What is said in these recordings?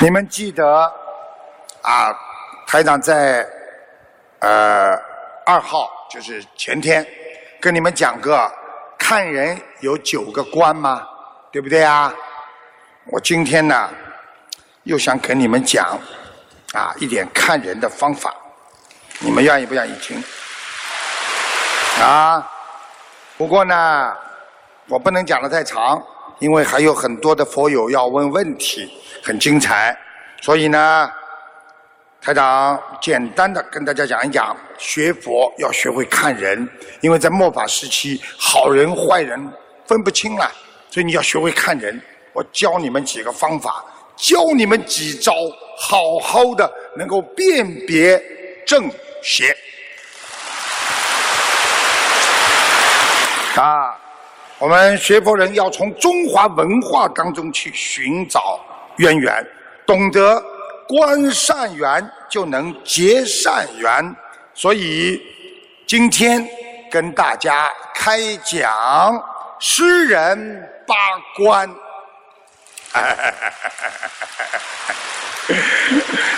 你们记得啊，台长在呃二号，就是前天，跟你们讲个看人有九个关吗？对不对啊？我今天呢，又想跟你们讲啊一点看人的方法，你们愿意不愿意听？啊，不过呢，我不能讲的太长，因为还有很多的佛友要问问题。很精彩，所以呢，台长简单的跟大家讲一讲，学佛要学会看人，因为在末法时期，好人坏人分不清了，所以你要学会看人。我教你们几个方法，教你们几招，好好的能够辨别正邪。啊，我们学佛人要从中华文化当中去寻找。渊源，懂得观善缘就能结善缘，所以今天跟大家开讲诗人八关。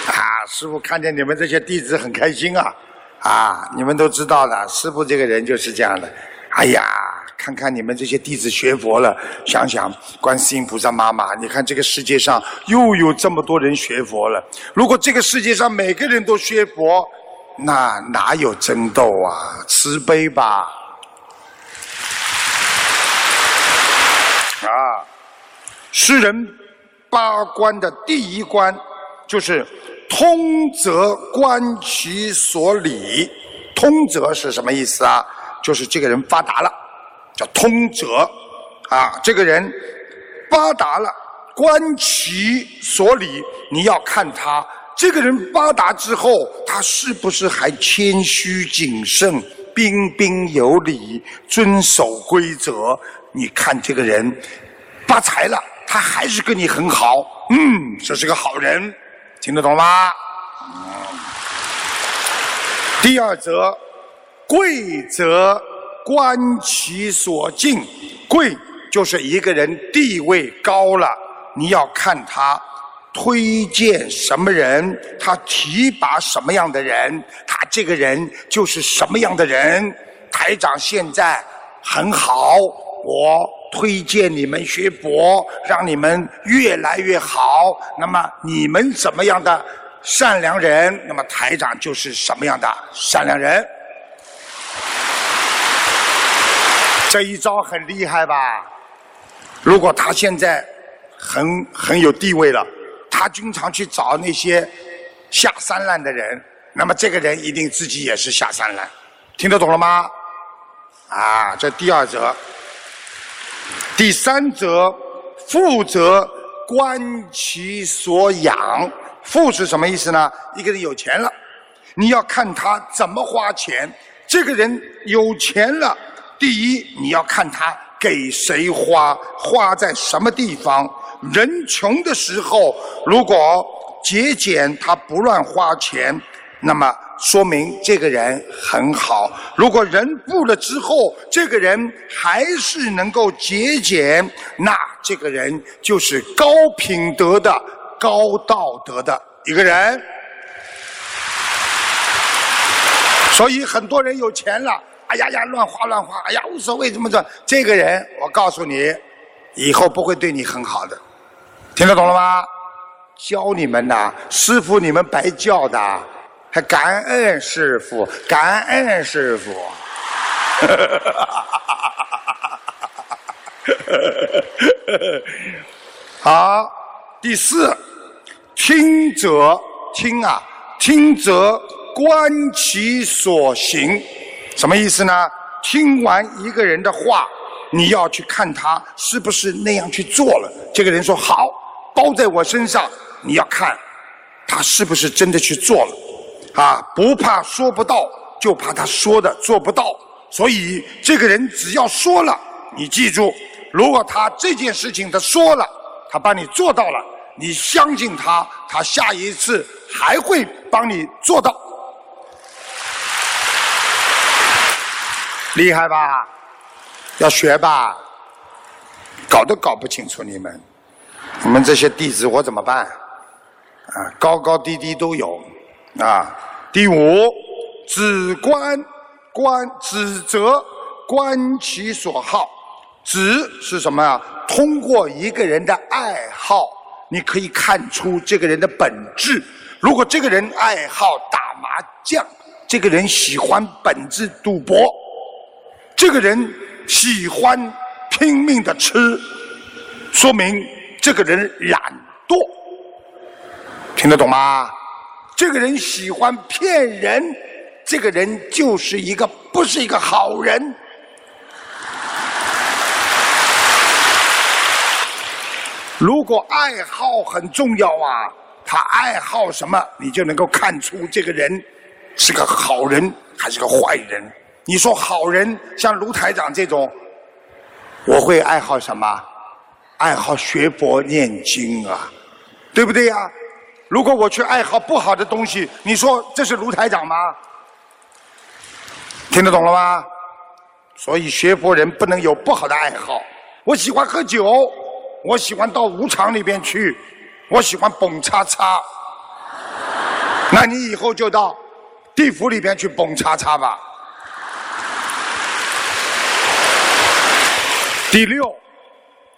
啊，师傅看见你们这些弟子很开心啊！啊，你们都知道的，师傅这个人就是这样的。哎呀！看看你们这些弟子学佛了，想想观世音菩萨妈妈，你看这个世界上又有这么多人学佛了。如果这个世界上每个人都学佛，那哪有争斗啊？慈悲吧！啊，诗人八关的第一关就是通则观其所理。通则是什么意思啊？就是这个人发达了。叫通则，啊，这个人发达了，观其所理，你要看他这个人发达之后，他是不是还谦虚谨慎、彬彬有礼、遵守规则？你看这个人发财了，他还是跟你很好，嗯，这是个好人，听得懂吗？第二则，贵则。观其所敬，贵就是一个人地位高了，你要看他推荐什么人，他提拔什么样的人，他这个人就是什么样的人。台长现在很好，我推荐你们学佛，让你们越来越好。那么你们怎么样的善良人，那么台长就是什么样的善良人。这一招很厉害吧？如果他现在很很有地位了，他经常去找那些下三滥的人，那么这个人一定自己也是下三滥，听得懂了吗？啊，这第二则，第三则，富则观其所养。富是什么意思呢？一个人有钱了，你要看他怎么花钱。这个人有钱了。第一，你要看他给谁花，花在什么地方。人穷的时候，如果节俭，他不乱花钱，那么说明这个人很好。如果人富了之后，这个人还是能够节俭，那这个人就是高品德的、高道德的一个人。所以很多人有钱了。哎呀呀，乱花乱花！哎呀，无所谓，怎么着？这个人，我告诉你，以后不会对你很好的，听得懂了吗？教你们的师傅，你们白教的，还感恩师傅，感恩师傅。好，第四，听者听啊，听则观其所行。什么意思呢？听完一个人的话，你要去看他是不是那样去做了。这个人说好，包在我身上。你要看他是不是真的去做了。啊，不怕说不到，就怕他说的做不到。所以这个人只要说了，你记住，如果他这件事情他说了，他帮你做到了，你相信他，他下一次还会帮你做到。厉害吧？要学吧？搞都搞不清楚你们，你们这些弟子我怎么办？啊，高高低低都有，啊。第五，只观观指责观其所好，指是什么呀？通过一个人的爱好，你可以看出这个人的本质。如果这个人爱好打麻将，这个人喜欢本质赌博，这个人喜欢拼命的吃，说明这个人懒惰。听得懂吗？这个人喜欢骗人，这个人就是一个不是一个好人。如果爱好很重要啊，他爱好什么，你就能够看出这个人是个好人还是个坏人。你说好人像卢台长这种，我会爱好什么？爱好学佛念经啊，对不对呀？如果我去爱好不好的东西，你说这是卢台长吗？听得懂了吗？所以学佛人不能有不好的爱好。我喜欢喝酒，我喜欢到舞场里边去，我喜欢蹦叉叉。那你以后就到地府里边去蹦叉叉吧。第六，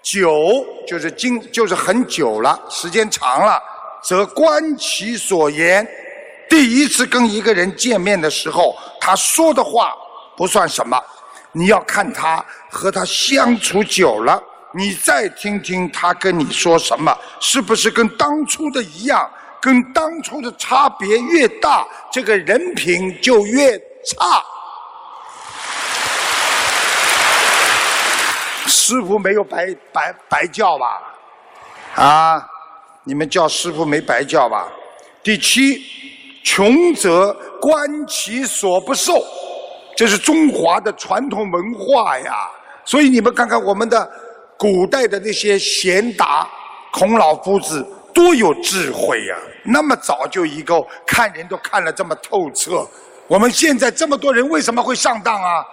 久就是经就是很久了，时间长了。则观其所言，第一次跟一个人见面的时候，他说的话不算什么，你要看他和他相处久了，你再听听他跟你说什么，是不是跟当初的一样？跟当初的差别越大，这个人品就越差。师傅没有白白白叫吧？啊？你们叫师傅没白叫吧？第七，穷则观其所不受，这是中华的传统文化呀。所以你们看看我们的古代的那些贤达，孔老夫子多有智慧呀！那么早就一个看人都看了这么透彻。我们现在这么多人为什么会上当啊？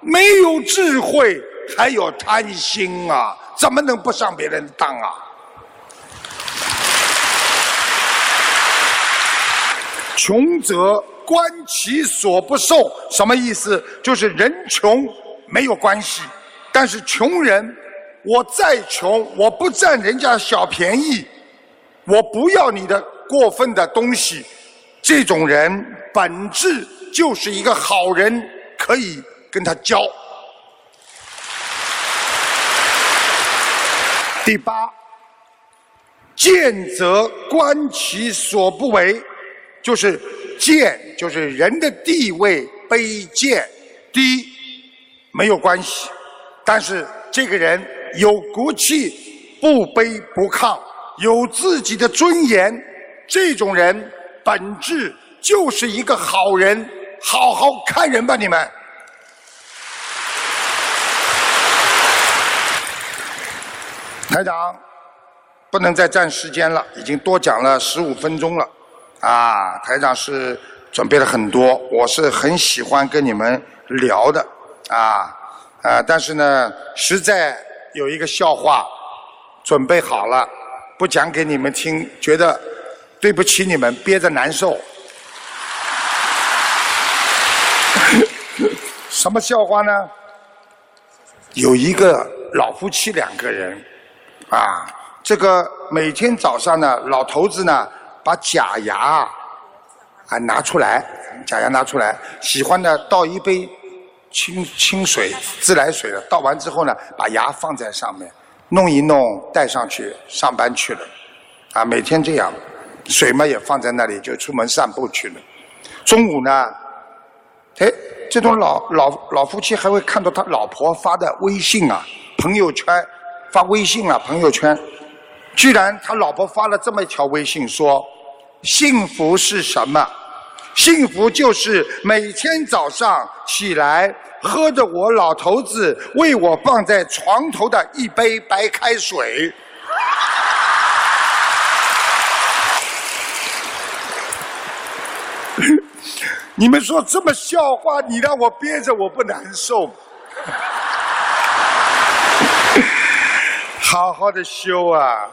没有智慧，还有贪心啊！怎么能不上别人的当啊？穷则观其所不受，什么意思？就是人穷没有关系，但是穷人，我再穷，我不占人家小便宜，我不要你的过分的东西，这种人本质就是一个好人，可以跟他交。第八，见则观其所不为。就是见，就是人的地位卑贱低没有关系，但是这个人有骨气，不卑不亢，有自己的尊严，这种人本质就是一个好人，好好看人吧，你们。台长，不能再占时间了，已经多讲了十五分钟了。啊，台长是准备了很多，我是很喜欢跟你们聊的，啊，啊，但是呢，实在有一个笑话准备好了，不讲给你们听，觉得对不起你们，憋着难受。什么笑话呢？有一个老夫妻两个人，啊，这个每天早上呢，老头子呢。把假牙啊拿出来，假牙拿出来，喜欢呢倒一杯清清水自来水的，倒完之后呢，把牙放在上面，弄一弄带上去上班去了，啊，每天这样，水嘛也放在那里，就出门散步去了。中午呢，哎，这种老老老夫妻还会看到他老婆发的微信啊，朋友圈发微信啊，朋友圈，居然他老婆发了这么一条微信说。幸福是什么？幸福就是每天早上起来，喝着我老头子为我放在床头的一杯白开水。你们说这么笑话，你让我憋着我不难受？好好的修啊！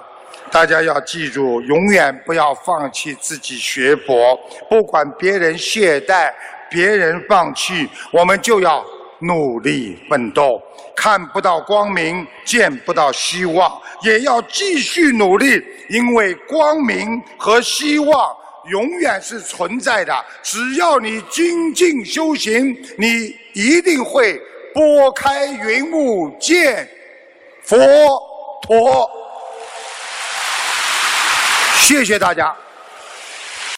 大家要记住，永远不要放弃自己学佛，不管别人懈怠，别人放弃，我们就要努力奋斗。看不到光明，见不到希望，也要继续努力，因为光明和希望永远是存在的。只要你精进修行，你一定会拨开云雾见佛陀。谢谢大家。